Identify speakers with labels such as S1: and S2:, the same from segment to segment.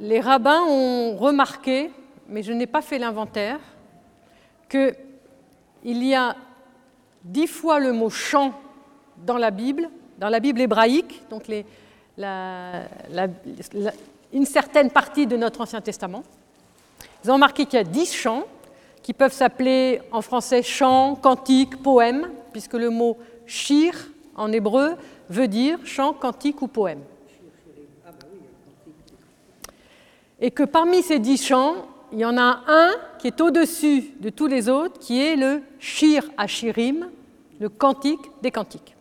S1: les rabbins ont remarqué, mais je n'ai pas fait l'inventaire, qu'il y a dix fois le mot chant dans la Bible, dans la Bible hébraïque, donc une certaine partie de notre Ancien Testament. Ils ont remarqué qu'il y a dix chants qui peuvent s'appeler en français chant, cantique, poème, puisque le mot shir en hébreu veut dire chant, cantique ou poème. Et que parmi ces dix chants, il y en a un qui est au-dessus de tous les autres, qui est le shir ashirim, le cantique des cantiques.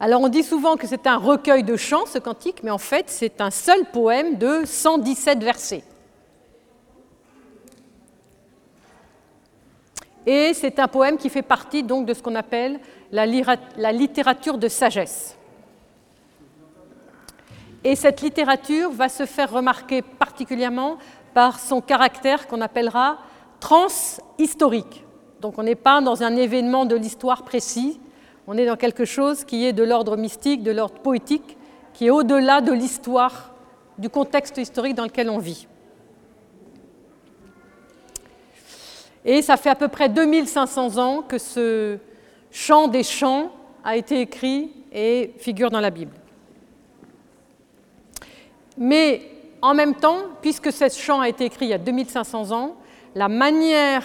S1: Alors on dit souvent que c'est un recueil de chants, ce cantique, mais en fait c'est un seul poème de 117 versets. Et c'est un poème qui fait partie donc de ce qu'on appelle la littérature de sagesse. Et cette littérature va se faire remarquer particulièrement par son caractère qu'on appellera transhistorique. Donc on n'est pas dans un événement de l'histoire précis, on est dans quelque chose qui est de l'ordre mystique, de l'ordre poétique, qui est au-delà de l'histoire, du contexte historique dans lequel on vit. Et ça fait à peu près 2500 ans que ce chant des chants a été écrit et figure dans la Bible. Mais en même temps, puisque ce chant a été écrit il y a 2500 ans, la manière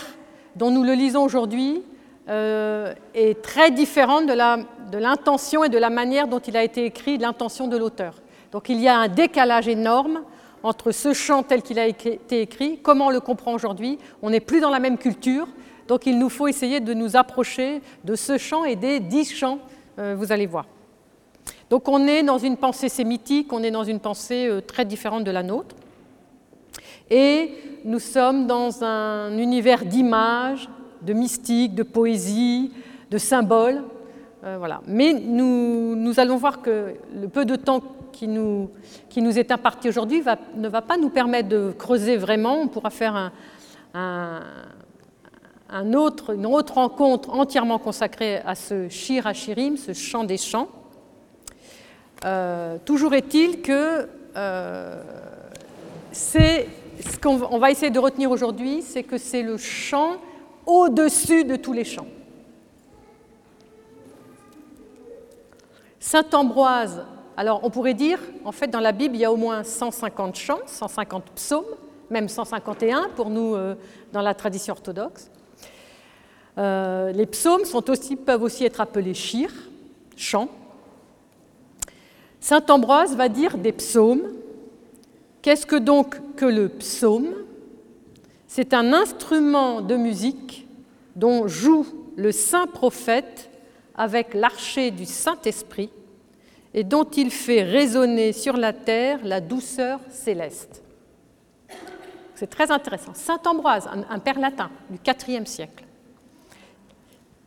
S1: dont nous le lisons aujourd'hui euh, est très différente de l'intention et de la manière dont il a été écrit, de l'intention de l'auteur. Donc il y a un décalage énorme entre ce chant tel qu'il a été écrit, comment on le comprend aujourd'hui. On n'est plus dans la même culture, donc il nous faut essayer de nous approcher de ce chant et des dix chants, euh, vous allez voir. Donc on est dans une pensée sémitique, on est dans une pensée euh, très différente de la nôtre. Et nous sommes dans un univers d'images, de mystique, de poésie, de symboles. Euh, voilà. Mais nous, allons voir que le peu de temps qui nous, nous est imparti aujourd'hui ne va pas nous permettre de creuser vraiment. On pourra faire un, une autre rencontre entièrement consacrée à ce Shir Hashirim, ce chant des chants. Euh, toujours est-il que euh, ce qu'on va essayer de retenir aujourd'hui, c'est que c'est le chant au-dessus de tous les chants. Saint Ambroise, alors on pourrait dire, en fait dans la Bible il y a au moins 150 chants, 150 psaumes, même 151 pour nous euh, dans la tradition orthodoxe. les psaumes peuvent aussi être appelés chir, chants. Saint Ambroise va dire des psaumes. Qu'est-ce que donc que le psaume? C'est un instrument de musique dont joue le saint prophète avec l'archer du Saint-Esprit et dont il fait résonner sur la terre la douceur céleste. C'est très intéressant. Saint Ambroise, un, père latin du IVe siècle.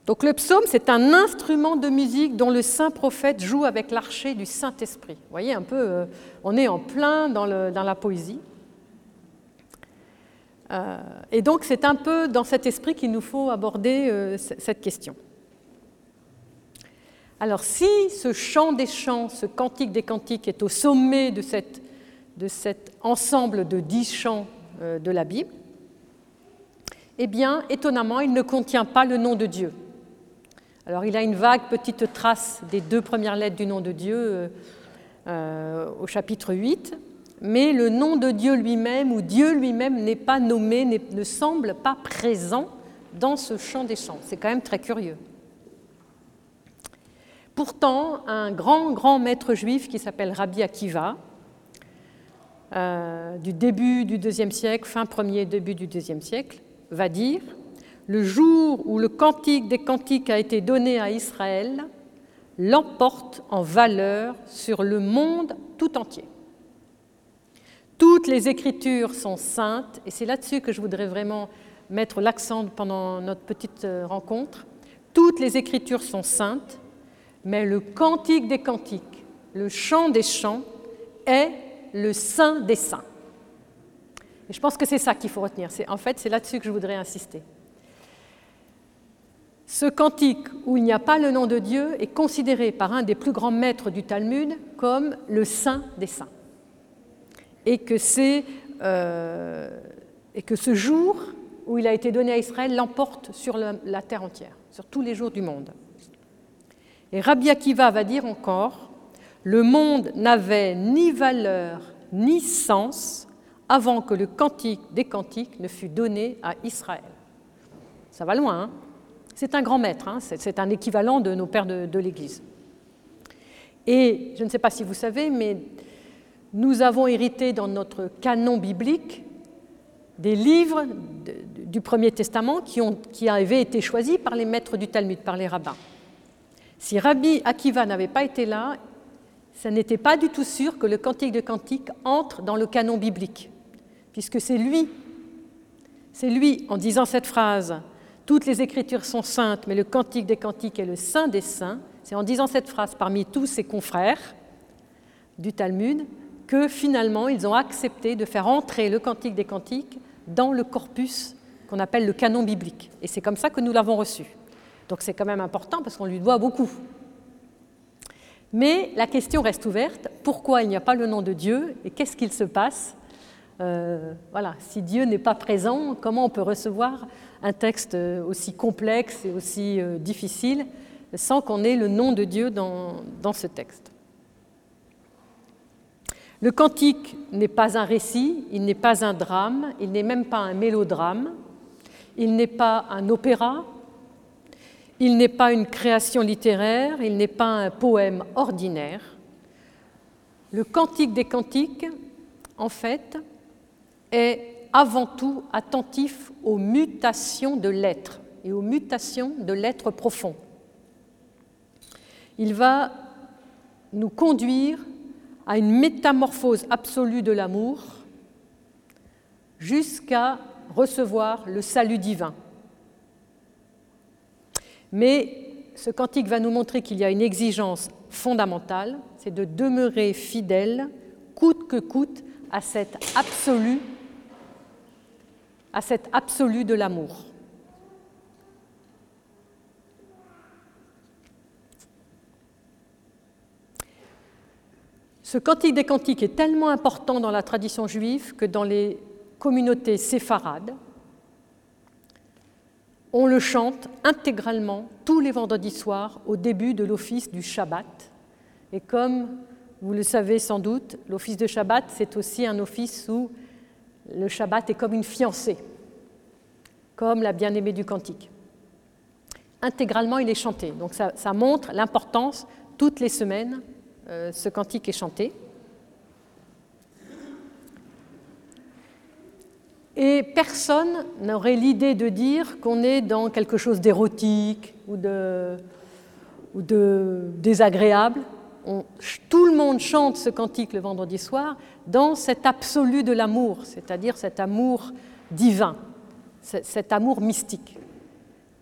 S1: Donc le psaume, c'est un instrument de musique dont le saint prophète joue avec l'archer du Saint-Esprit. Vous voyez un peu, euh, on est en plein dans, la poésie. Euh, et donc c'est un peu dans cet esprit qu'il nous faut aborder euh, cette question. Alors si ce chant des chants, ce cantique des cantiques est au sommet de, de cet ensemble de dix chants de la Bible, eh bien étonnamment il ne contient pas le nom de Dieu. Alors il a une vague petite trace des deux premières lettres du nom de Dieu euh, euh, au chapitre 8, mais le nom de Dieu lui-même ou Dieu lui-même n'est pas nommé, ne semble pas présent dans ce chant des chants. C'est quand même très curieux. Pourtant, un grand, grand maître juif qui s'appelle Rabbi Akiva, euh, du début du deuxième siècle, fin premier, début du deuxième siècle, va dire le jour où le cantique des cantiques a été donné à Israël, l'emporte en valeur sur le monde tout entier. Toutes les écritures sont saintes, et c'est là-dessus que je voudrais vraiment mettre l'accent pendant notre petite euh, rencontre. Toutes les écritures sont saintes, mais le cantique des cantiques, le chant des chants, est le saint des saints. Et je pense que c'est ça qu'il faut retenir. En fait, c'est là-dessus que je voudrais insister. Ce cantique où il n'y a pas le nom de Dieu est considéré par un des plus grands maîtres du Talmud comme le saint des saints. Et que, euh, et que ce jour où il a été donné à Israël l'emporte sur la, la terre entière, sur tous les jours du monde. Et Rabbi Akiva va dire encore, le monde n'avait ni valeur ni sens avant que le cantique des cantiques ne fût donné à Israël. Ça va loin, hein? C'est un grand maître, hein. c'est un équivalent de nos pères de, l'Église. Et je ne sais pas si vous savez, mais nous avons hérité dans notre canon biblique des livres du Premier Testament qui, ont, qui avaient été choisis par les maîtres du Talmud, par les rabbins. Si Rabbi Akiva n'avait pas été là, ce n'était pas du tout sûr que le Cantique de Cantiques entre dans le canon biblique, puisque c'est lui, c'est lui, en disant cette phrase, toutes les Écritures sont saintes, mais le Cantique des Cantiques est le saint des saints. C'est en disant cette phrase parmi tous ses confrères du Talmud que finalement ils ont accepté de faire entrer le Cantique des Cantiques dans le corpus qu'on appelle le canon biblique. Et c'est comme ça que nous l'avons reçu. Donc c'est quand même important parce qu'on lui doit beaucoup. Mais la question reste ouverte. Pourquoi il n'y a pas le nom de Dieu et qu'est-ce qu'il se passe? Euh, Voilà, si Dieu n'est pas présent, comment on peut recevoir un texte euh, aussi complexe et aussi euh, difficile sans qu'on ait le nom de Dieu dans, dans ce texte. Le cantique n'est pas un récit, il n'est pas un drame, il n'est même pas un mélodrame, il n'est pas un opéra, il n'est pas une création littéraire, il n'est pas un poème ordinaire. Le cantique des cantiques, en fait, est avant tout attentif aux mutations de l'être et aux mutations de l'être profond. Il va nous conduire à une métamorphose absolue de l'amour jusqu'à recevoir le salut divin. Mais ce cantique va nous montrer qu'il y a une exigence fondamentale, c'est de demeurer fidèle, coûte que coûte, à cet absolu à cet absolu de l'amour. Ce cantique des cantiques est tellement important dans la tradition juive que dans les communautés séfarades, on le chante intégralement tous les vendredis soirs au début de l'office du Shabbat. Et comme vous le savez sans doute, l'office de Shabbat, c'est aussi un office où le Shabbat est comme une fiancée, comme la bien-aimée du cantique. Intégralement, il est chanté. Donc ça, montre l'importance, toutes les semaines, euh, ce cantique est chanté. Et personne n'aurait l'idée de dire qu'on est dans quelque chose d'érotique ou de, ou de désagréable tout le monde chante ce cantique le vendredi soir dans cet absolu de l'amour, c'est-à-dire cet amour divin, cet amour mystique.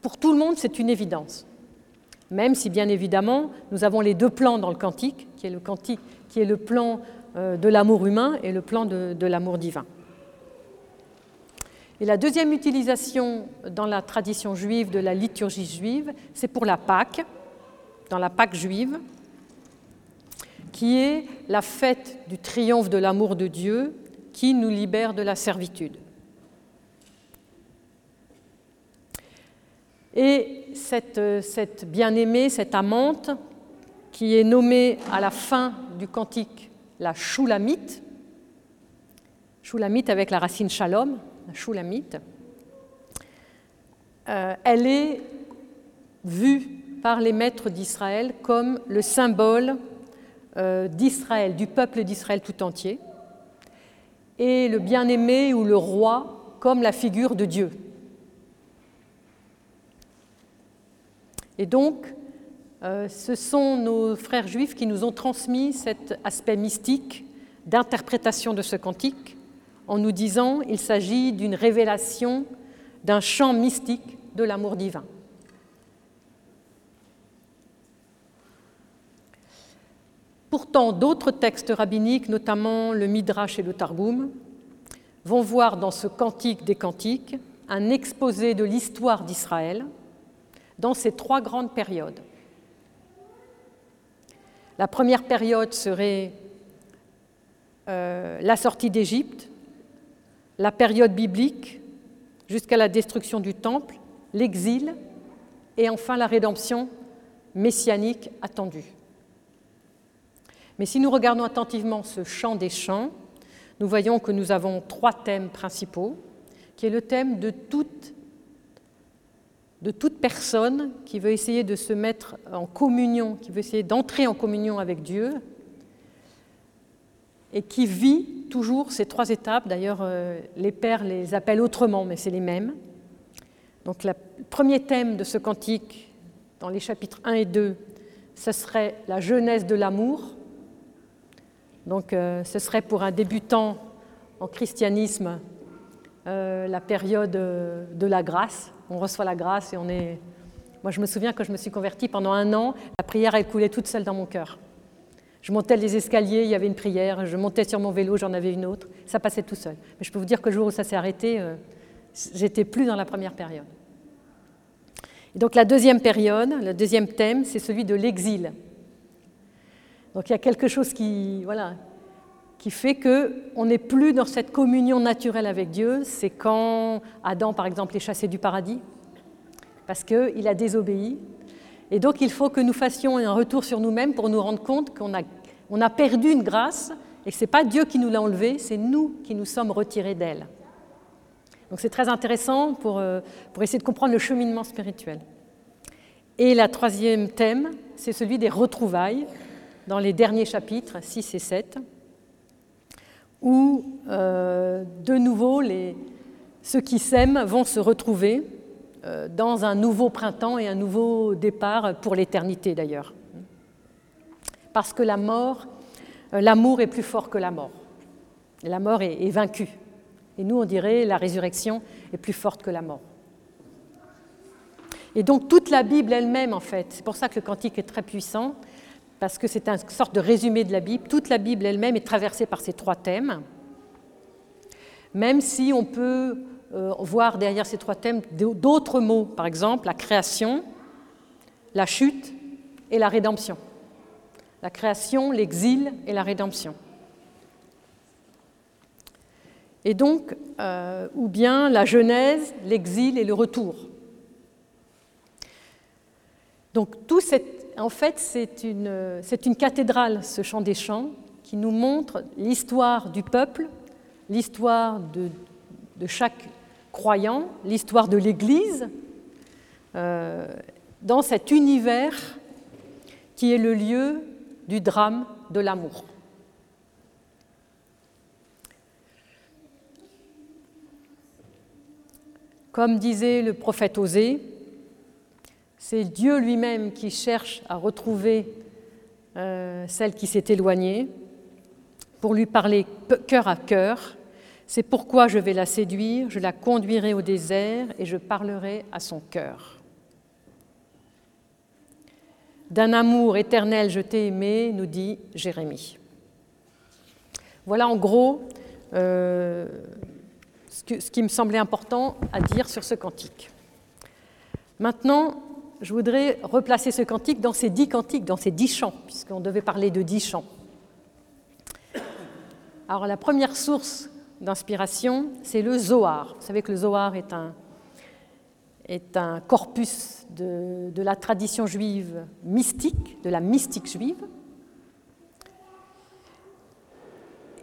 S1: Pour tout le monde, c'est une évidence. Même si, bien évidemment, nous avons les deux plans dans le cantique, qui est le cantique, qui est le plan euh, de l'amour humain et le plan de, de l'amour divin. Et la deuxième utilisation dans la tradition juive de la liturgie juive, c'est pour la Pâque, dans la Pâque juive, qui est la fête du triomphe de l'amour de Dieu qui nous libère de la servitude. Et cette, bien-aimée, cette amante, qui est nommée à la fin du cantique la Shulamite, Shulamite avec la racine shalom, la Shulamite, euh, elle est vue par les maîtres d'Israël comme le symbole d'Israël, du peuple d'Israël tout entier, et le bien-aimé ou le roi comme la figure de Dieu. Et donc, euh, ce sont nos frères juifs qui nous ont transmis cet aspect mystique d'interprétation de ce cantique en nous disant il s'agit d'une révélation d'un chant mystique de l'amour divin. Pourtant, d'autres textes rabbiniques, notamment le Midrash et le Targum, vont voir dans ce cantique des cantiques un exposé de l'histoire d'Israël, dans ces trois grandes périodes. La première période serait euh, la sortie d'Égypte, la période biblique jusqu'à la destruction du temple, l'exil et enfin la rédemption messianique attendue. Mais si nous regardons attentivement ce chant des chants, nous voyons que nous avons trois thèmes principaux, qui est le thème de toute, de toute personne qui veut essayer de se mettre en communion, qui veut essayer d'entrer en communion avec Dieu, et qui vit toujours ces trois étapes. D'ailleurs, euh, les pères les appellent autrement, mais c'est les mêmes. Donc, le premier thème de ce cantique, dans les chapitres 1 et 2, ce serait la jeunesse de l'amour. Donc, euh, ce serait pour un débutant en christianisme euh, la période de la grâce. On reçoit la grâce et on est. Moi, je me souviens quand je me suis convertie pendant un an, la prière, elle coulait toute seule dans mon cœur. Je montais les escaliers, il y avait une prière, je montais sur mon vélo, j'en avais une autre, ça passait tout seul. Mais je peux vous dire que le jour où ça s'est arrêté, euh, j'étais plus dans la première période. Et donc la deuxième période, le deuxième thème, c'est celui de l'exil. Donc il y a quelque chose qui, voilà, qui fait qu'on n'est plus dans cette communion naturelle avec Dieu. C'est quand Adam, par exemple, est chassé du paradis, parce qu'il a désobéi, et donc il faut que nous fassions un retour sur nous-mêmes pour nous rendre compte qu'on a, on a perdu une grâce et que ce n'est pas Dieu qui nous l'a enlevée, c'est nous qui nous sommes retirés d'elle. Donc c'est très intéressant pour, euh, pour essayer de comprendre le cheminement spirituel. Et le troisième thème, c'est celui des retrouvailles dans les derniers chapitres 6 et 7, où euh, de nouveau ceux qui s'aiment vont se retrouver euh, dans un nouveau printemps et un nouveau départ pour l'éternité d'ailleurs. Parce que la mort, euh, l'amour est plus fort que la mort. La mort est, vaincue. Et nous, on dirait, la résurrection est plus forte que la mort. Et donc toute la Bible elle-même, en fait, c'est pour ça que le cantique est très puissant, parce que c'est une sorte de résumé de la Bible. Toute la Bible elle-même est traversée par ces trois thèmes, même si on peut euh, voir derrière ces trois thèmes d'autres mots, par exemple la création, la chute et la rédemption. La création, l'exil et la rédemption. Et donc, euh, ou bien la Genèse, l'exil et le retour. Donc, tout en fait, c'est une, cathédrale, ce chant des chants, qui nous montre l'histoire du peuple, l'histoire de, de chaque croyant, l'histoire de l'Église, euh, dans cet univers qui est le lieu du drame de l'amour. Comme disait le prophète Osée, c'est Dieu lui-même qui cherche à retrouver euh, celle qui s'est éloignée pour lui parler cœur à cœur c'est pourquoi je vais la séduire, je la conduirai au désert et je parlerai à son cœur. D'un amour éternel je t'ai aimé, nous dit Jérémie. Voilà en gros euh, ce, ce qui me semblait important à dire sur ce cantique. Maintenant, je voudrais replacer ce cantique dans ces dix cantiques, dans ces dix chants, puisqu'on devait parler de dix chants. Alors la première source d'inspiration, c'est le Zohar. Vous savez que le Zohar est un, est un corpus de, de, la tradition juive mystique, de la mystique juive,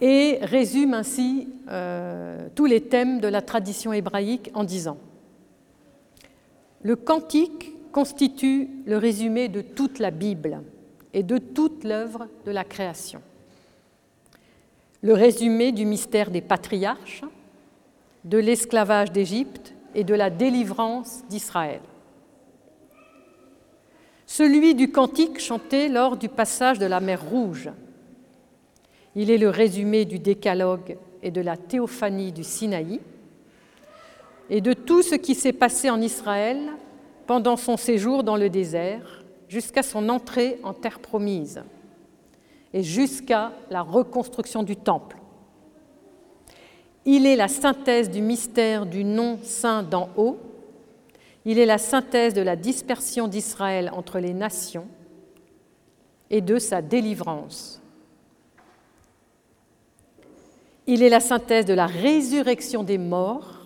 S1: et résume ainsi euh, tous les thèmes de la tradition hébraïque en disant Le cantique constitue le résumé de toute la Bible et de toute l'œuvre de la création le résumé du mystère des patriarches, de l'esclavage d'Égypte et de la délivrance d'Israël. Celui du cantique chanté lors du passage de la mer Rouge. Il est le résumé du décalogue et de la théophanie du Sinaï et de tout ce qui s'est passé en Israël pendant son séjour dans le désert jusqu'à son entrée en terre promise et jusqu'à la reconstruction du temple. Il est la synthèse du mystère du nom saint d'en haut, Il est la synthèse de la dispersion d'Israël entre les nations et de sa délivrance. Il est la synthèse de la résurrection des morts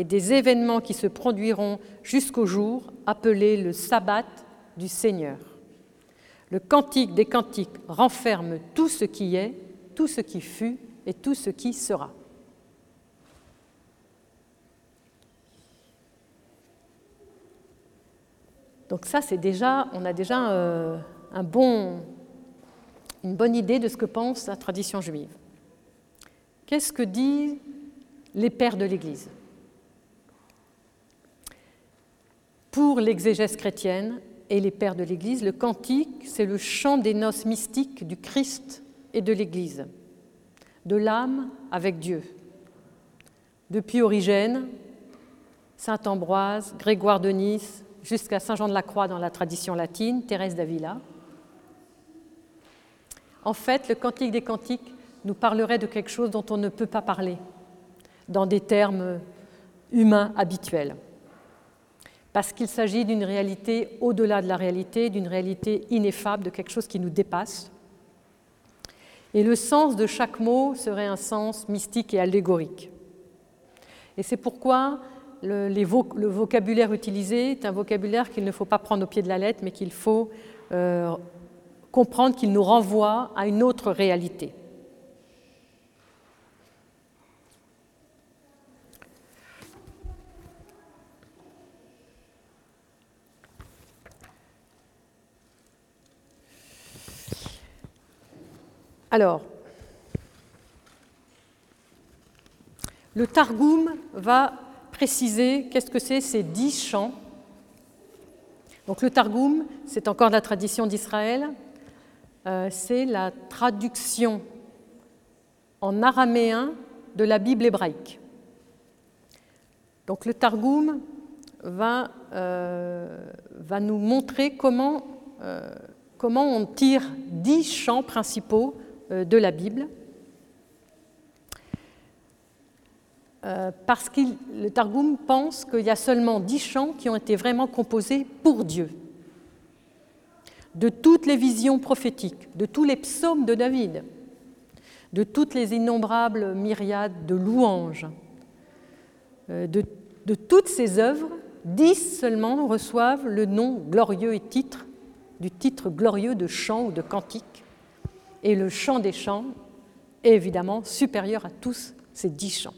S1: et des événements qui se produiront jusqu'au jour appelé le sabbat du Seigneur. Le cantique des cantiques renferme tout ce qui est, tout ce qui fut et tout ce qui sera. Donc ça, c'est déjà, on a déjà euh, une bonne idée de ce que pense la tradition juive. Qu'est-ce que disent les pères de l'Église? Pour l'exégèse chrétienne et les pères de l'Église, le cantique, c'est le chant des noces mystiques du Christ et de l'Église, de l'âme avec Dieu. Depuis Origène, Saint Ambroise, Grégoire de Nice, jusqu'à Saint Jean de la Croix dans la tradition latine, Thérèse d'Avila. En fait, le Cantique des Cantiques nous parlerait de quelque chose dont on ne peut pas parler dans des termes humains habituels. Parce qu'il s'agit d'une réalité au-delà de la réalité, d'une réalité ineffable, de quelque chose qui nous dépasse. Et le sens de chaque mot serait un sens mystique et allégorique. Et c'est pourquoi le, vocabulaire utilisé est un vocabulaire qu'il ne faut pas prendre au pied de la lettre, mais qu'il faut euh, comprendre qu'il nous renvoie à une autre réalité. Alors, le Targum va préciser qu'est-ce que c'est ces dix chants. Donc le Targum, c'est encore la tradition d'Israël, euh, c'est la traduction en araméen de la Bible hébraïque. Donc le Targum va, euh, nous montrer comment, euh, comment on tire dix chants principaux de la Bible Euh, parce que le Targum pense qu'il y a seulement dix chants qui ont été vraiment composés pour Dieu. De toutes les visions prophétiques, de tous les psaumes de David, de toutes les innombrables myriades de louanges, euh, de, de toutes ces œuvres, dix seulement reçoivent le nom glorieux et titre, du titre glorieux de chant ou de cantique. Et le chant des chants est évidemment supérieur à tous ces dix chants.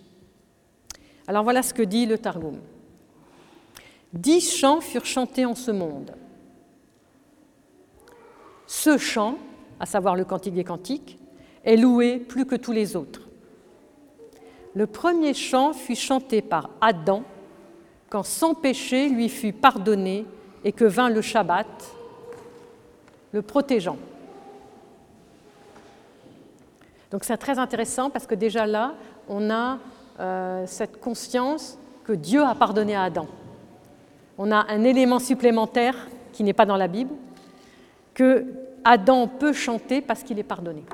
S1: Alors voilà ce que dit le Targum. Dix chants furent chantés en ce monde. Ce chant, à savoir le Cantique des Cantiques, est loué plus que tous les autres. Le premier chant fut chanté par Adam quand son péché lui fut pardonné et que vint le Shabbat, le protégeant. Donc c'est très intéressant parce que déjà là, on a euh, cette conscience que Dieu a pardonné à Adam. On a un élément supplémentaire qui n'est pas dans la Bible, que Adam peut chanter parce qu'il est pardonné.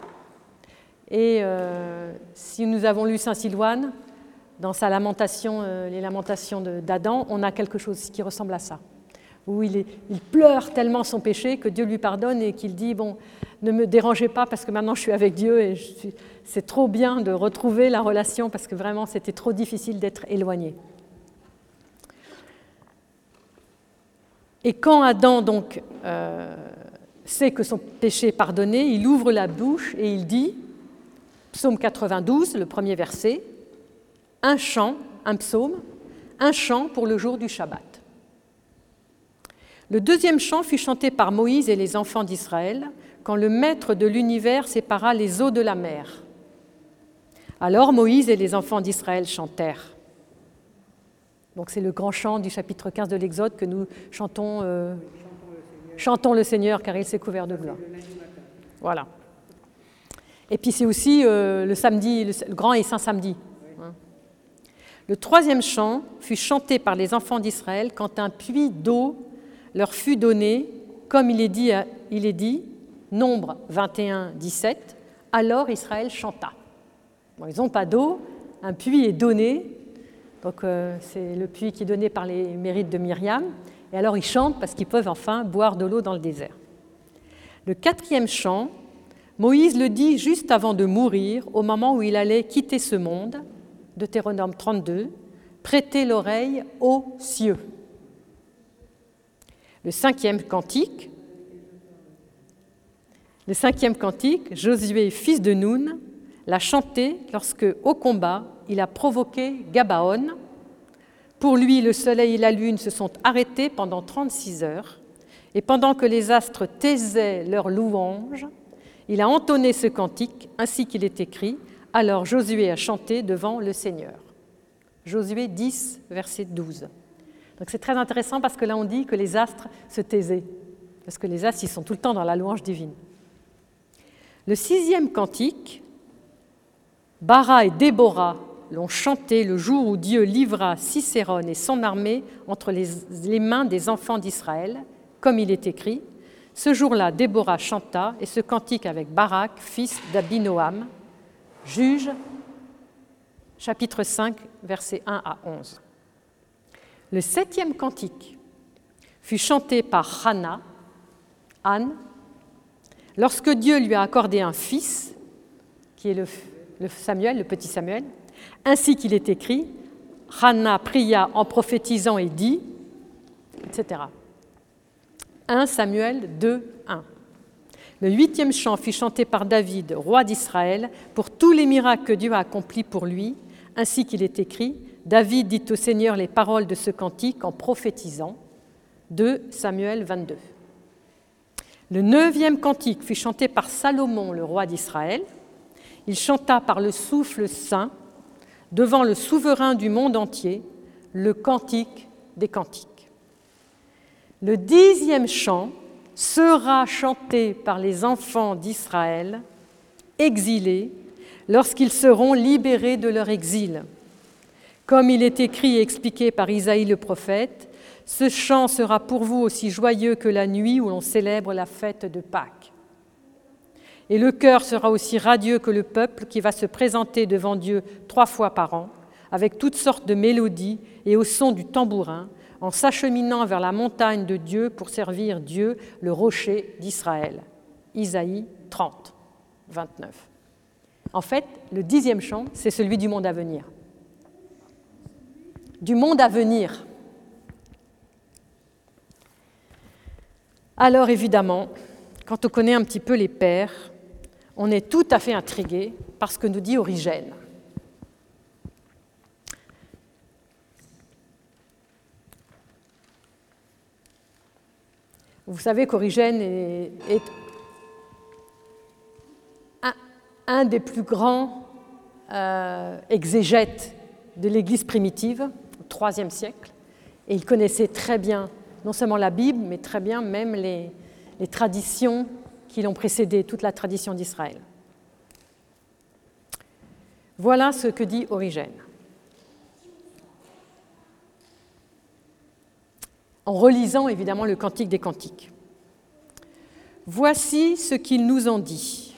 S1: Et euh, si nous avons lu Saint Silouane, dans sa lamentation, euh, les lamentations d'Adam, on a quelque chose qui ressemble à ça où il, pleure tellement son péché que Dieu lui pardonne et qu'il dit, bon, ne me dérangez pas parce que maintenant je suis avec Dieu et c'est trop bien de retrouver la relation parce que vraiment c'était trop difficile d'être éloigné. Et quand Adam donc euh, sait que son péché est pardonné, il ouvre la bouche et il dit, psaume 92, le premier verset, un chant, un psaume, un chant pour le jour du Shabbat. Le deuxième chant fut chanté par Moïse et les enfants d'Israël quand le Maître de l'univers sépara les eaux de la mer. Alors Moïse et les enfants d'Israël chantèrent. Donc c'est le grand chant du chapitre 15 de l'Exode que nous chantons. Euh, chantons le Seigneur car il s'est couvert de gloire. Voilà. Et puis c'est aussi euh, le samedi, le, grand et saint samedi. Hein. Le troisième chant fut chanté par les enfants d'Israël quand un puits d'eau leur fut donné, comme il est dit, il est dit Nombre 21, 17, alors Israël chanta. ils n'ont pas d'eau, un puits est donné, Donc euh, c'est le puits qui est donné par les mérites de Myriam. Et alors ils chantent parce qu'ils peuvent enfin boire de l'eau dans le désert. Le quatrième chant, Moïse le dit juste avant de mourir, au moment où il allait quitter ce monde, Deutéronome 32, prêtez l'oreille aux cieux. Le cinquième cantique, le cinquième cantique, Josué, fils de Noun, l'a chanté lorsque, au combat, il a provoqué Gabaon. Pour lui, le soleil et la lune se sont arrêtés pendant 36 heures, et pendant que les astres taisaient leurs louanges, il a entonné ce cantique ainsi qu'il est écrit Alors Josué a chanté devant le Seigneur. Josué 10, verset 12. Donc c'est très intéressant parce que là on dit que les astres se taisaient, parce que les astres ils sont tout le temps dans la louange divine. Le sixième cantique, Bara et Déborah l'ont chanté le jour où Dieu livra Cicérone et son armée entre les, mains des enfants d'Israël, comme il est écrit. Ce jour-là, Déborah chanta et ce cantique avec Barak, fils d'Abinoam, juge, chapitre 5, versets 1 à 11. Le septième cantique fut chanté par Hannah, Anne, lorsque Dieu lui a accordé un fils, qui est le, Samuel, le petit Samuel, ainsi qu'il est écrit, Hannah pria en prophétisant et dit, etc. 1 Samuel 2, 1. Le huitième chant fut chanté par David, roi d'Israël, pour tous les miracles que Dieu a accomplis pour lui, ainsi qu'il est écrit, David dit au Seigneur les paroles de ce cantique en prophétisant. 2 Samuel 22. Le neuvième cantique fut chanté par Salomon, le roi d'Israël. Il chanta par le souffle saint devant le souverain du monde entier, le cantique des cantiques. Le dixième chant sera chanté par les enfants d'Israël, exilés, lorsqu'ils seront libérés de leur exil. Comme il est écrit et expliqué par Isaïe le prophète, ce chant sera pour vous aussi joyeux que la nuit où l'on célèbre la fête de Pâques. Et le cœur sera aussi radieux que le peuple qui va se présenter devant Dieu trois fois par an, avec toutes sortes de mélodies et au son du tambourin, en s'acheminant vers la montagne de Dieu pour servir Dieu, le rocher d'Israël. Isaïe 30, 29. En fait, le dixième chant, c'est celui du monde à venir. Du monde à venir. Alors évidemment, quand on connaît un petit peu les pères, on est tout à fait intrigué par ce que nous dit Origène. Vous savez qu'Origène est, un, des plus grands euh, exégètes de l'Église primitive, au IIIe siècle, et il connaissait très bien non seulement la Bible, mais très bien même les traditions qui l'ont précédé, toute la tradition d'Israël. Voilà ce que dit Origène. En relisant évidemment le Cantique des Cantiques. Voici ce qu'ils nous ont dit.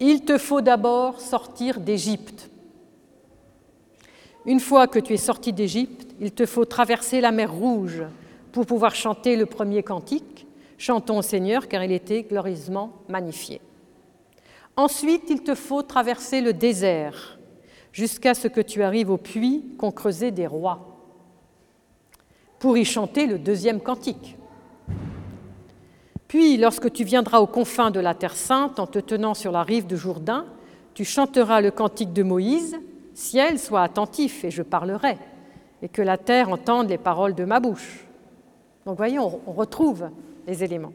S1: Il te faut d'abord sortir d'Égypte. Une fois que tu es sorti d'Égypte, il te faut traverser la mer Rouge pour pouvoir chanter le premier cantique Chantons au Seigneur car il était glorieusement magnifié. Ensuite, il te faut traverser le désert jusqu'à ce que tu arrives au puits qu'ont creusé des rois pour y chanter le deuxième cantique. Puis, lorsque tu viendras aux confins de la Terre sainte en te tenant sur la rive de Jourdain, tu chanteras le cantique de Moïse, Ciel, sois attentif et je parlerai, et que la terre entende les paroles de ma bouche. Donc, voyez, on retrouve les éléments.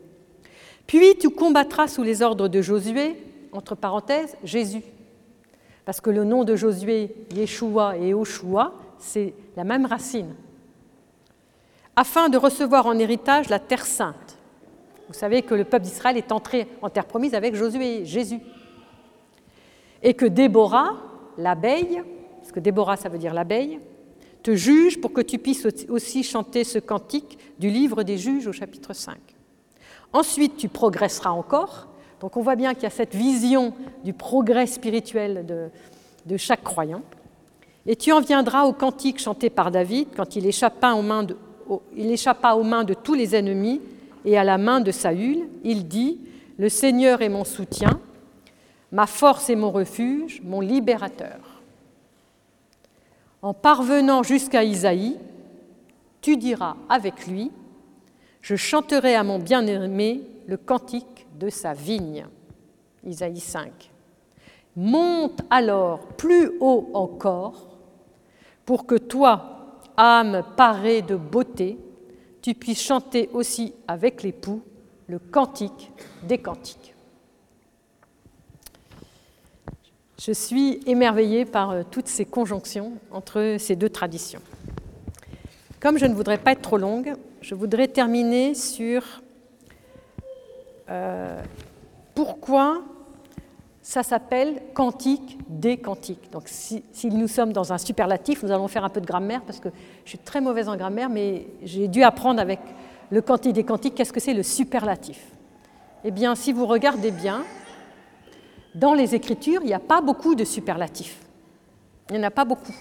S1: Puis tu combattras sous les ordres de Josué, entre parenthèses, Jésus. Parce que le nom de Josué, Yeshua et Oshua, c'est la même racine. Afin de recevoir en héritage la terre sainte. Vous savez que le peuple d'Israël est entré en terre promise avec Josué Jésus. Et que Déborah, l'abeille, parce que Déborah ça veut dire l'abeille, te juge pour que tu puisses aussi chanter ce cantique du livre des juges au chapitre 5. Ensuite, tu progresseras encore. Donc on voit bien qu'il y a cette vision du progrès spirituel de, chaque croyant. Et tu en viendras au cantique chanté par David quand il échappa aux mains de, il échappa aux mains de tous les ennemis et à la main de Saül. Il dit Le Seigneur est mon soutien, ma force est mon refuge, mon libérateur. En parvenant jusqu'à Isaïe, tu diras avec lui Je chanterai à mon bien-aimé le cantique de sa vigne. Isaïe 5. Monte alors plus haut encore pour que toi, âme parée de beauté, tu puisses chanter aussi avec l'époux le cantique des cantiques. Je suis émerveillée par euh, toutes ces conjonctions entre ces deux traditions. Comme je ne voudrais pas être trop longue, je voudrais terminer sur euh, pourquoi ça s'appelle cantique des cantiques. Donc si, nous sommes dans un superlatif, nous allons faire un peu de grammaire parce que je suis très mauvaise en grammaire, mais j'ai dû apprendre avec le cantique des cantiques qu'est-ce que c'est le superlatif? Eh bien, si vous regardez bien, dans les Écritures, il n'y a pas beaucoup de superlatifs. Il n'y en a pas beaucoup.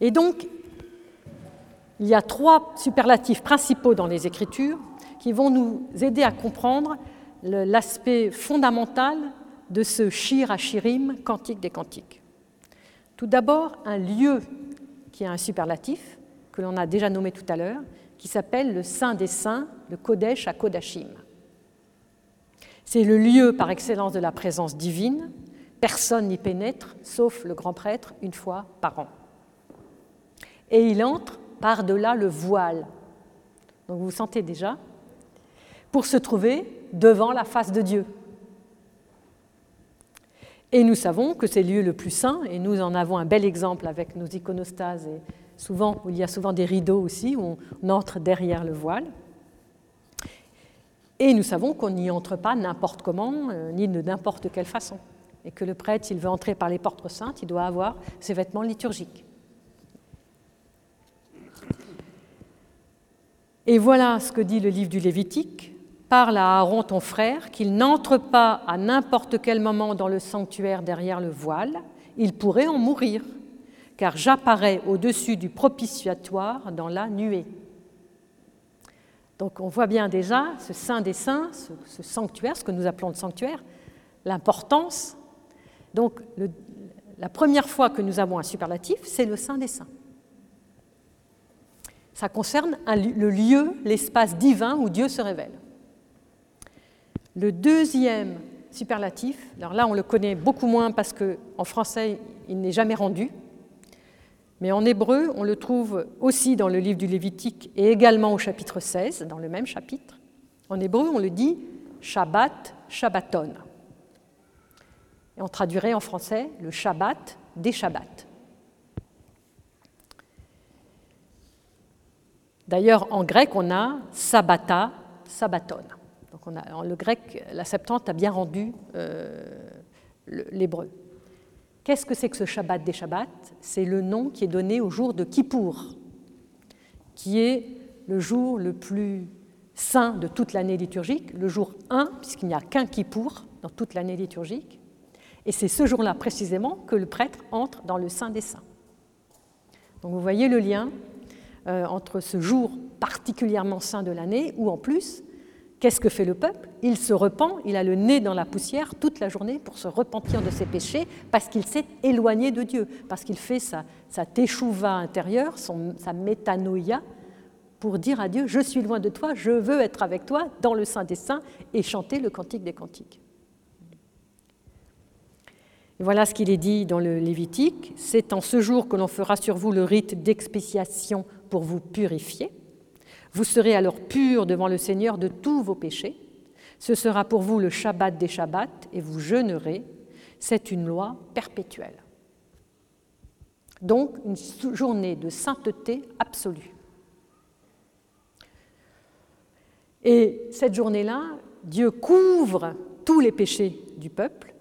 S1: Et donc, il y a trois superlatifs principaux dans les Écritures qui vont nous aider à comprendre l'aspect fondamental de ce Shir Hashirim, cantique des cantiques. Tout d'abord, un lieu qui est un superlatif, que l'on a déjà nommé tout à l'heure, qui s'appelle le Saint des Saints, le Kodesh à Kodashim. C'est le lieu par excellence de la présence divine. Personne n'y pénètre, sauf le grand prêtre, une fois par an. Et il entre par-delà le voile. Donc vous sentez déjà, pour se trouver devant la face de Dieu. Et nous savons que c'est le lieu le plus saint, et nous en avons un bel exemple avec nos iconostases, et souvent, où il y a souvent des rideaux aussi, où on entre derrière le voile. Et nous savons qu'on n'y entre pas n'importe comment, euh, ni de n'importe quelle façon. Et que le prêtre, s'il veut entrer par les portes saintes, il doit avoir ses vêtements liturgiques. Et voilà ce que dit le livre du Lévitique. Parle à Aaron ton frère qu'il n'entre pas à n'importe quel moment dans le sanctuaire derrière le voile, il pourrait en mourir, car j'apparais au-dessus du propitiatoire dans la nuée. Donc on voit bien déjà ce saint des saints, ce, sanctuaire, ce que nous appelons le sanctuaire, l'importance. Donc la première fois que nous avons un superlatif, c'est le saint des saints. Ça concerne le lieu, l'espace divin où Dieu se révèle. Le deuxième superlatif, alors là on le connaît beaucoup moins parce qu'en français il n'est jamais rendu, mais en hébreu on le trouve aussi dans le livre du Lévitique et également au chapitre 16, dans le même chapitre. En hébreu on le dit Shabbat, Shabbaton. Et on traduirait en français le Shabbat des Shabbats. D'ailleurs, en grec, on a Sabbata, Sabbaton le grec, la Septante a bien rendu euh, l'hébreu. Qu'est-ce que c'est que ce Shabbat des Shabbats? C'est le nom qui est donné au jour de Kippour, qui est le jour le plus saint de toute l'année liturgique, le jour 1, puisqu'il n'y a qu'un Kippour dans toute l'année liturgique. Et c'est ce jour-là précisément que le prêtre entre dans le Saint des Saints. Donc vous voyez le lien euh, entre ce jour particulièrement saint de l'année, où en plus Qu'est-ce que fait le peuple? Il se repent, il a le nez dans la poussière toute la journée pour se repentir de ses péchés, parce qu'il s'est éloigné de Dieu, parce qu'il fait sa, sa intérieure, sa métanoïa, pour dire à Dieu, je suis loin de toi, je veux être avec toi dans le Saint des Saints et chanter le cantique des cantiques. voilà ce qu'il est dit dans le Lévitique, c'est en ce jour que l'on fera sur vous le rite d'expiation pour vous purifier. Vous serez alors purs devant le Seigneur de tous vos péchés. Ce sera pour vous le Shabbat des Shabbats et vous jeûnerez. C'est une loi perpétuelle. Donc une journée de sainteté absolue. Et cette journée-là, Dieu couvre tous les péchés du peuple.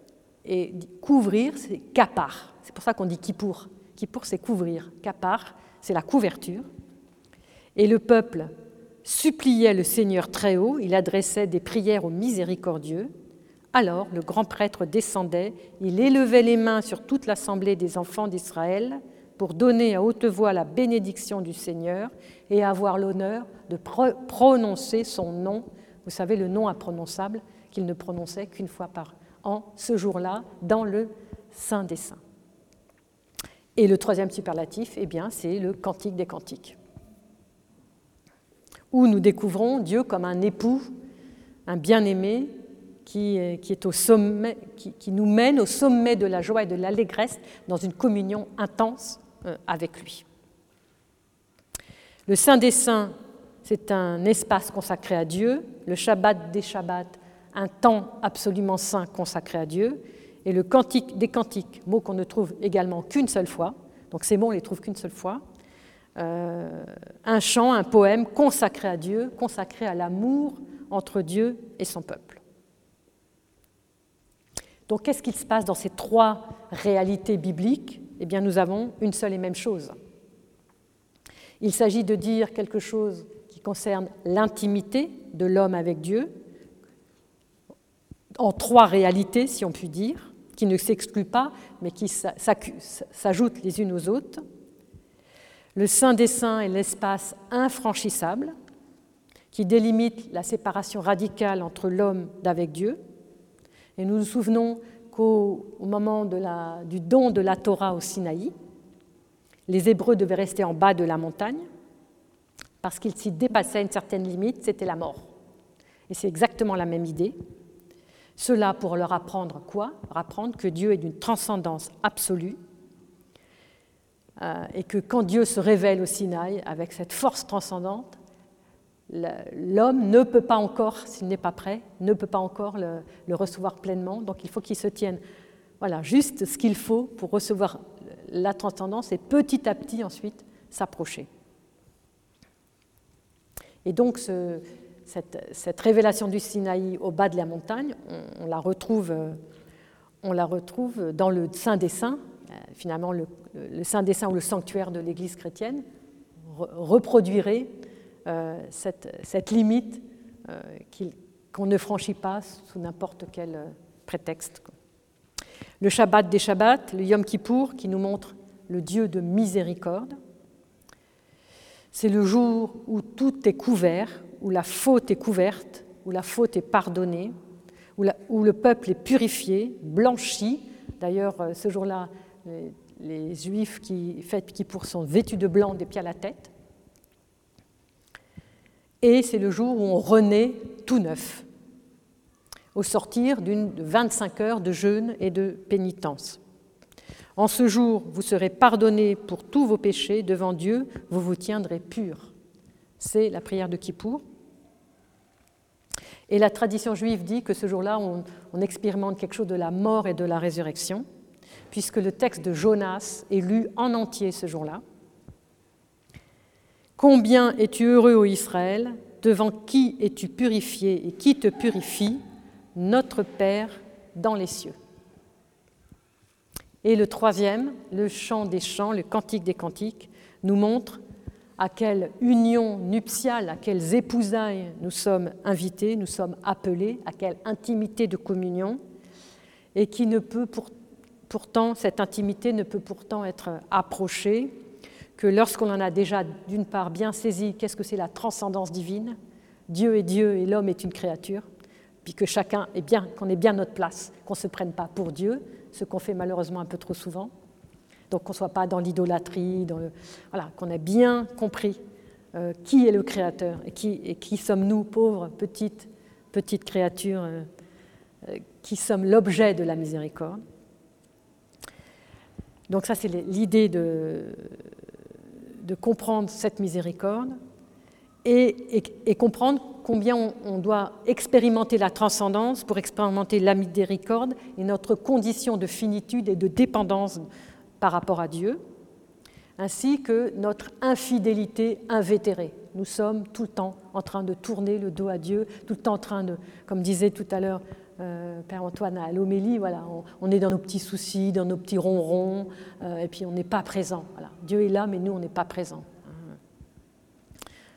S1: Et couvrir, c'est kapar. C'est pour ça qu'on dit kippour. Kippour, c'est couvrir. Kapar, c'est la couverture. Et le peuple suppliait le Seigneur très haut, il adressait des prières au miséricordieux, Alors le grand prêtre descendait, il élevait les mains sur toute l'assemblée des enfants d'Israël pour donner à haute voix la bénédiction du Seigneur et avoir l'honneur de prononcer son nom, vous savez, le nom imprononçable qu'il ne prononçait qu'une fois par an, ce jour-là, dans le Saint des Saints. Et le troisième superlatif, eh bien, c'est le Cantique des Cantiques, où nous découvrons Dieu comme un époux, un bien-aimé sommet, qui, nous mène au sommet de la joie et de l'allégresse dans une communion intense euh, avec lui. Le Saint des Saints, c'est un espace consacré à Dieu, le Shabbat des Shabbats, un temps absolument saint consacré à Dieu, et le cantique des cantiques, mot qu'on ne trouve également qu'une seule fois, donc ces mots on les trouve qu'une seule fois, euh, un chant, un poème consacré à Dieu, consacré à l'amour entre Dieu et son peuple. Donc qu'est-ce qu'il se passe dans ces trois réalités bibliques? Eh bien nous avons une seule et même chose. Il s'agit de dire quelque chose qui concerne l'intimité de l'homme avec Dieu, en trois réalités, si on peut dire, qui ne s'excluent pas, mais qui s'ajoutent les unes aux autres. Le Saint des Saints est l'espace infranchissable qui délimite la séparation radicale entre l'homme d'avec Dieu, et nous nous souvenons qu'au moment du don de la Torah au Sinaï, les Hébreux devaient rester en bas de la montagne, parce qu'ils s'y dépassaient une certaine limite, c'était la mort. Et c'est exactement la même idée. Cela pour leur apprendre quoi? Leur apprendre que Dieu est d'une transcendance absolue, et que quand Dieu se révèle au Sinaï avec cette force transcendante, l'homme ne peut pas encore, s'il n'est pas prêt, ne peut pas encore le, recevoir pleinement. Donc il faut qu'il se tienne voilà, juste ce qu'il faut pour recevoir la transcendance et petit à petit ensuite s'approcher. Et donc cette, révélation du Sinaï au bas de la montagne, on, la, retrouve, on la retrouve dans le Saint des Saints, euh, finalement le, Saint des Saints ou le sanctuaire de l'Église chrétienne, reproduirait euh, cette, limite euh, qu'on ne franchit pas sous n'importe quel euh, prétexte. Le Shabbat des Shabbats, le Yom Kippour, qui nous montre le Dieu de miséricorde. C'est le jour où tout est couvert, où la faute est couverte, où la faute est pardonnée, où, le peuple est purifié, blanchi. D'ailleurs, ce jour-là, les, Juifs qui fêtent Kippour sont vêtus de blanc des pieds à la tête et c'est le jour où on renaît tout neuf, au sortir d'une 25 heures de jeûne et de pénitence. En ce jour, vous serez pardonnés pour tous vos péchés devant Dieu, vous vous tiendrez purs. C'est la prière de Kippour. Et la tradition juive dit que ce jour-là, on, expérimente quelque chose de la mort et de la résurrection, puisque le texte de Jonas est lu en entier ce jour-là. Combien es-tu heureux, ô Israël, devant qui es-tu purifié et qui te purifie, notre Père dans les cieux? Et le troisième, le chant des chants, le cantique des cantiques, nous montre à quelle union nuptiale, à quelles épousailles nous sommes invités, nous sommes appelés, à quelle intimité de communion, et qui ne peut pourtant, cette intimité ne peut pourtant être approchée que lorsqu'on en a déjà d'une part bien saisi qu'est-ce que c'est la transcendance divine, Dieu est Dieu et l'homme est une créature, puis que chacun est bien, qu'on ait bien notre place, qu'on ne se prenne pas pour Dieu, ce qu'on fait malheureusement un peu trop souvent. Donc qu'on ne soit pas dans l'idolâtrie, voilà, qu'on ait bien compris euh, qui est le Créateur et qui, et qui sommes-nous, pauvres, petites, petites créatures, euh, euh, qui sommes l'objet de la miséricorde. Donc ça, c'est l'idée de, comprendre cette miséricorde et, comprendre combien on, doit expérimenter la transcendance pour expérimenter la miséricorde et notre condition de finitude et de dépendance par rapport à Dieu, ainsi que notre infidélité invétérée. Nous sommes tout le temps en train de tourner le dos à Dieu, tout le temps en train de, comme disait tout à l'heure euh, Père Antoine à l'homélie, on, est dans nos petits soucis, dans nos petits ronrons, euh, et puis on n'est pas présent. Dieu est là, mais nous, on n'est pas présent.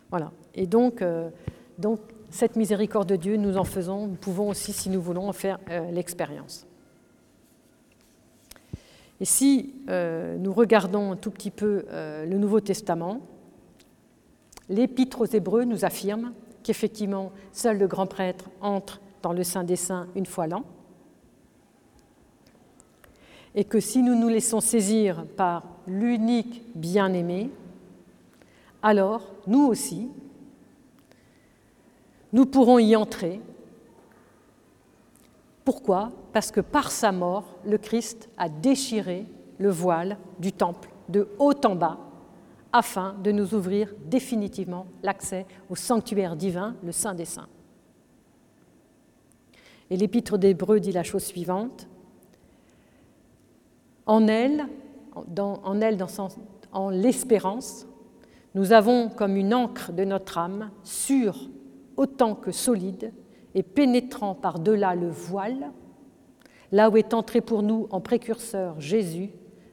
S1: Voilà. Et donc, euh, donc cette miséricorde de Dieu, nous en faisons, nous pouvons aussi, si nous voulons, en faire l'expérience. Et si nous regardons un tout petit peu le Nouveau Testament, l'Épître aux Hébreux nous affirme qu'effectivement, seul le grand prêtre entre dans le Saint des Saints une fois l'an, et que si nous nous laissons saisir par l'unique bien-aimé, alors nous aussi, nous pourrons y entrer. Pourquoi? Parce que par sa mort, le Christ a déchiré le voile du temple de haut en bas afin de nous ouvrir définitivement l'accès au sanctuaire divin, le Saint des Saints. Et l'épître d'Hébreu dit la chose suivante. En elle, en elle, en l'espérance, nous avons comme une encre de notre âme, sûre autant que solide et pénétrant par-delà le voile, là où est entré pour nous en précurseur Jésus,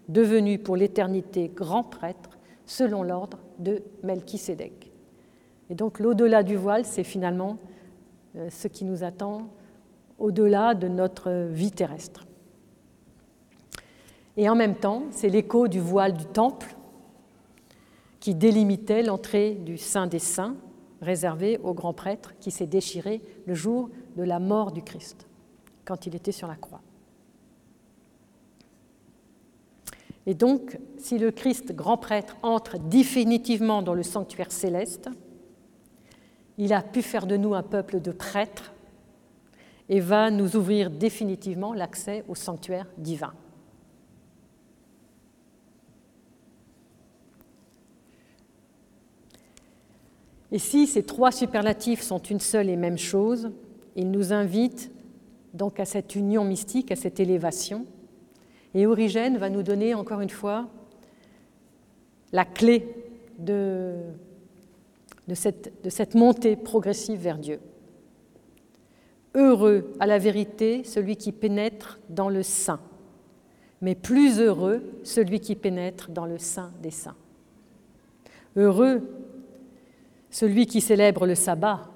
S1: devenu pour l'éternité grand prêtre, selon l'ordre de Melchisédek. Et donc l'au-delà du voile, c'est finalement euh, ce qui nous attend au-delà de notre vie terrestre. Et en même temps, c'est l'écho du voile du temple qui délimitait l'entrée du Saint des Saints, réservé au grand prêtre qui s'est déchiré le jour de la mort du Christ, quand il était sur la croix. Et donc, si le Christ grand prêtre entre définitivement dans le sanctuaire céleste, il a pu faire de nous un peuple de prêtres et va nous ouvrir définitivement l'accès au sanctuaire divin. Et si ces trois superlatifs sont une seule et même chose, ils nous invitent donc à cette union mystique, à cette élévation. Et Origène va nous donner encore une fois la clé de, de, cette, de cette montée progressive vers Dieu. Heureux à la vérité celui qui pénètre dans le saint, mais plus heureux celui qui pénètre dans le saint des saints. Heureux celui qui célèbre le sabbat,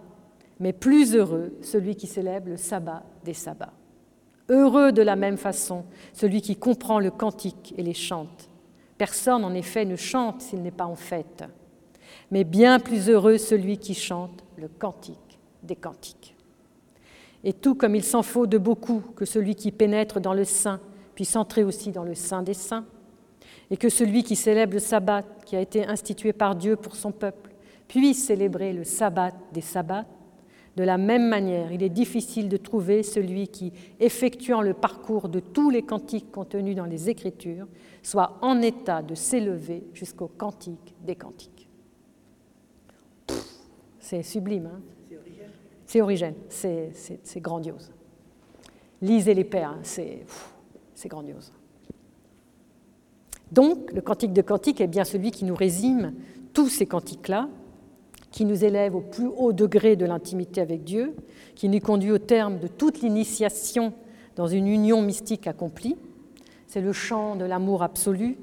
S1: mais plus heureux celui qui célèbre le sabbat des sabbats. Heureux de la même façon celui qui comprend le cantique et les chante. Personne en effet ne chante s'il n'est pas en fête, mais bien plus heureux celui qui chante le cantique des cantiques. Et tout comme il s'en faut de beaucoup que celui qui pénètre dans le saint puisse entrer aussi dans le saint des saints, et que celui qui célèbre le sabbat qui a été institué par Dieu pour son peuple puisse célébrer le sabbat des sabbats, de la même manière, il est difficile de trouver celui qui, effectuant le parcours de tous les cantiques contenus dans les Écritures, soit en état de s'élever jusqu'au cantique des cantiques. C'est sublime, hein? C'est origène, grandiose. Lisez les pères, hein, c'est grandiose. Donc, le cantique de cantiques est bien celui qui nous résume tous ces cantiques-là, qui nous élève au plus haut degré de l'intimité avec Dieu, qui nous conduit au terme de toute l'initiation dans une union mystique accomplie. C'est le chant de l'amour absolu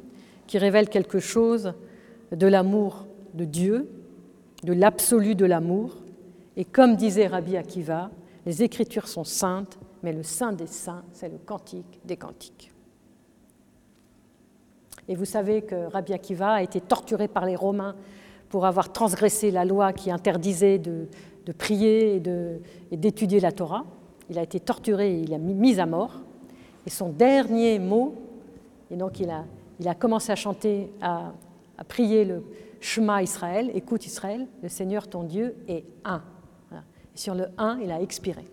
S1: qui révèle quelque chose de l'amour de Dieu, de l'absolu de l'amour. Et comme disait Rabbi Akiva, les Écritures sont saintes, mais le saint des saints, c'est le cantique des cantiques. Et vous savez que Rabbi Akiva a été torturé par les Romains pour avoir transgressé la loi qui interdisait de, prier et d'étudier la Torah. Il a été torturé, il a mis à mort. Et son dernier mot, et donc il a commencé à chanter, à, prier le Shema Israël, écoute Israël, le Seigneur ton Dieu est un. Sur le un, il a expiré.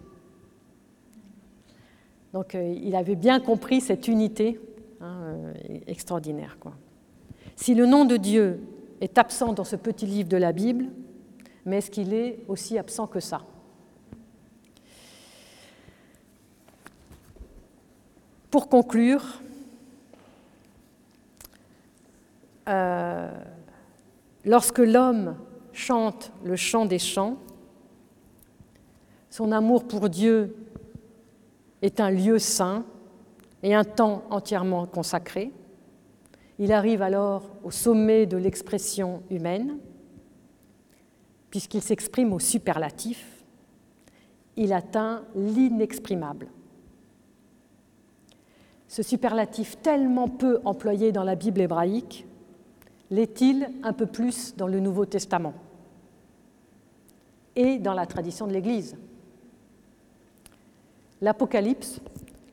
S1: Donc euh, il avait bien compris cette unité hein, euh, extraordinaire. Si le nom de Dieu est absent dans ce petit livre de la Bible, mais est-ce qu'il est aussi absent que ça? Pour conclure, euh, lorsque l'homme chante le chant des chants, son amour pour Dieu est un lieu saint et un temps entièrement consacré. Il arrive alors au sommet de l'expression humaine, puisqu'il s'exprime au superlatif, il atteint l'inexprimable. Ce superlatif tellement peu employé dans la Bible hébraïque l'est-il un peu plus dans le Nouveau Testament et dans la tradition de l'Église? L'Apocalypse,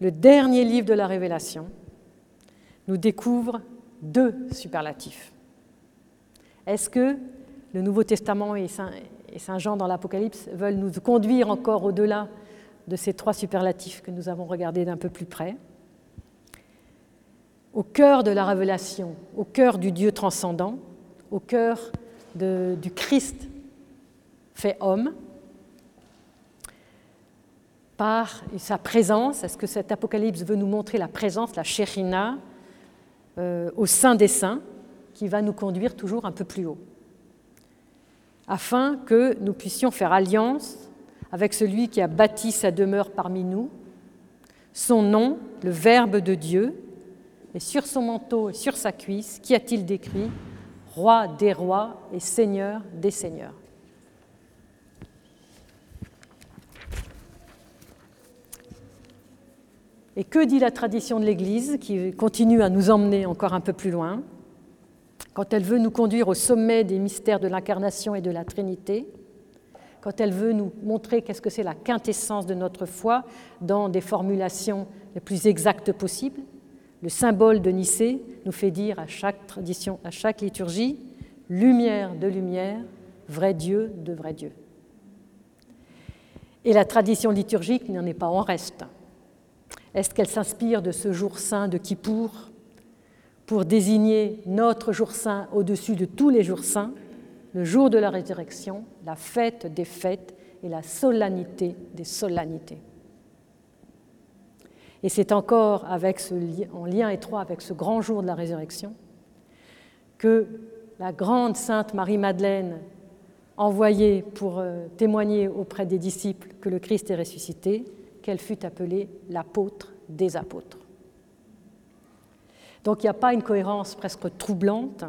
S1: le dernier livre de la Révélation, nous découvre deux superlatifs. Est-ce que le Nouveau Testament et Saint, Jean dans l'Apocalypse veulent nous conduire encore au-delà de ces trois superlatifs que nous avons regardés d'un peu plus près? Au cœur de la révélation, au cœur du Dieu transcendant, au cœur du Christ fait homme, par sa présence. Est-ce que cet Apocalypse veut nous montrer la présence, la Shérina, euh, au sein des saints, qui va nous conduire toujours un peu plus haut, afin que nous puissions faire alliance avec celui qui a bâti sa demeure parmi nous, son nom, le Verbe de Dieu, et sur son manteau et sur sa cuisse, qui a-t-il décrit? Roi des rois et Seigneur des seigneurs. Et que dit la tradition de l'Église qui continue à nous emmener encore un peu plus loin quand elle veut nous conduire au sommet des mystères de l'incarnation et de la Trinité, quand elle veut nous montrer qu'est-ce que c'est la quintessence de notre foi dans des formulations les plus exactes possibles, le symbole de Nicée nous fait dire à chaque tradition, à chaque liturgie, lumière de lumière, vrai Dieu de vrai Dieu. Et la tradition liturgique n'en est pas en reste. Est-ce qu'elle s'inspire de ce jour saint de Kippour pour désigner notre jour saint au-dessus de tous les jours saints, le jour de la résurrection, la fête des fêtes et la solennité des solennités? Et c'est encore en lien étroit avec ce grand jour de la résurrection que la grande sainte Marie-Madeleine, envoyée pour euh, témoigner auprès des disciples que le Christ est ressuscité, qu'elle fut appelée l'apôtre des apôtres. Donc il n'y a pas une cohérence presque troublante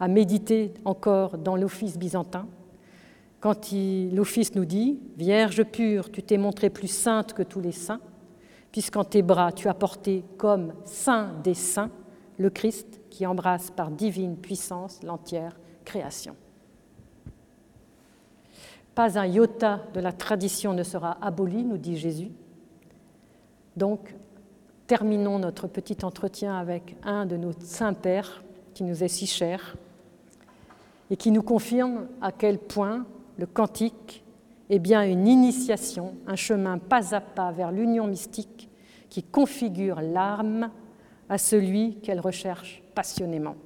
S1: à méditer encore dans l'office byzantin. Quand l'office nous dit Vierge pure, tu t'es montrée plus sainte que tous les saints, puisqu'en tes bras tu as porté comme saint des saints le Christ qui embrasse par divine puissance l'entière création. Pas un iota de la tradition ne sera aboli, nous dit Jésus, donc, terminons notre petit entretien avec un de nos saints pères qui nous est si cher et qui nous confirme à quel point le cantique est bien une initiation, un chemin pas à pas vers l'union mystique qui configure l'âme à celui qu'elle recherche passionnément.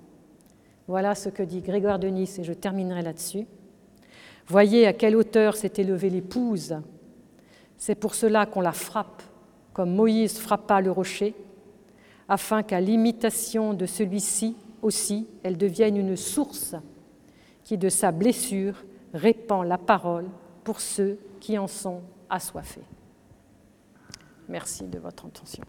S1: Voilà ce que dit Grégoire de Nice et je terminerai là-dessus. Voyez à quelle hauteur s'est élevée l'épouse. C'est pour cela qu'on la frappe comme Moïse frappa le rocher, afin qu'à l'imitation de celui-ci aussi, elle devienne une source qui, de sa blessure, répand la parole pour ceux qui en sont assoiffés. Merci de votre attention.